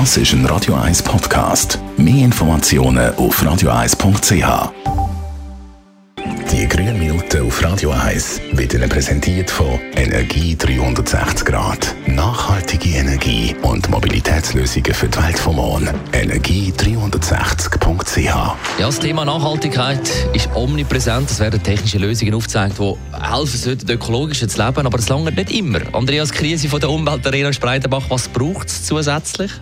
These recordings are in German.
Das ist ein Radio 1 Podcast. Mehr Informationen auf radio1.ch. Die grünen Minuten auf Radio 1 werden präsentiert von Energie 360 Grad. Nachhaltige Energie und Mobilitätslösungen für die Welt vom Morgen. Energie360.ch Ja, das Thema Nachhaltigkeit ist omnipräsent. Es werden technische Lösungen aufgezeigt, die helfen sollten, ökologisch zu leben, aber es lange nicht immer. Andreas Krise von der Umweltarena Spreitenbach, was braucht es zusätzlich?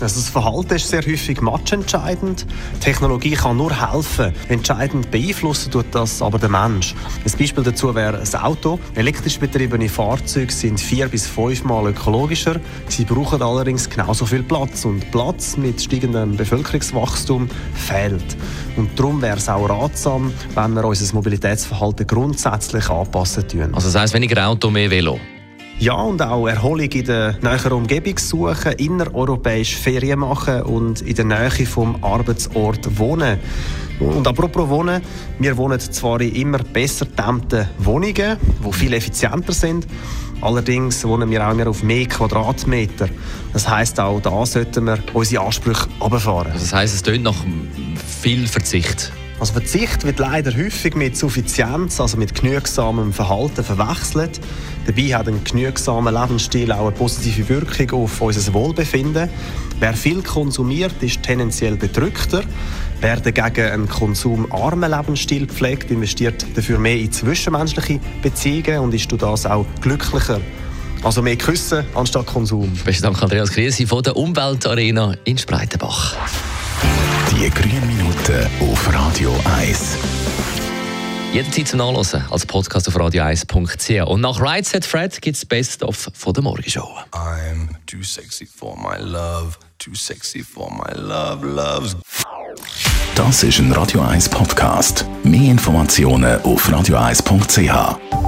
Also das Verhalten ist sehr häufig matchentscheidend. Technologie kann nur helfen. Entscheidend beeinflussen tut das aber der Mensch. Ein Beispiel dazu wäre ein Auto. Elektrisch betriebene Fahrzeuge sind vier bis fünfmal ökologischer. Sie brauchen allerdings genauso viel Platz. Und Platz mit steigendem Bevölkerungswachstum fehlt. Und darum wäre es auch ratsam, wenn wir unser Mobilitätsverhalten grundsätzlich anpassen tun. Also das heisst weniger Auto, mehr Velo. Ja, und auch Erholung in der näheren Umgebung suchen, innereuropäisch Ferien machen und in der Nähe vom Arbeitsort wohnen. Und apropos Wohnen, wir wohnen zwar in immer besser gedämmten Wohnungen, die viel effizienter sind, allerdings wohnen wir auch mehr auf mehr Quadratmeter. Das heißt auch da sollten wir unsere Ansprüche runterfahren. Also das heisst, es tönt nach viel Verzicht. Also Verzicht wird leider häufig mit Suffizienz, also mit genügsamem Verhalten verwechselt. Dabei hat ein genügsamer Lebensstil auch eine positive Wirkung auf unser Wohlbefinden. Wer viel konsumiert, ist tendenziell bedrückter. Wer dagegen einen konsumarmen Lebensstil pflegt, investiert dafür mehr in zwischenmenschliche Beziehungen und ist durch das auch glücklicher. Also mehr Küssen anstatt Konsum. Besten Dank, Andreas Krise von der Umweltarena in Spreitenbach. Die grünen Minuten auf Radio 1. Jederzeit zum Nachlesen als Podcast auf radio1.ch. Und nach Right Set Fred gibt es Best of von der Morgenshow. I'm too sexy for my love, too sexy for my love, loves. Das ist ein Radio 1 Podcast. Mehr Informationen auf radio1.ch.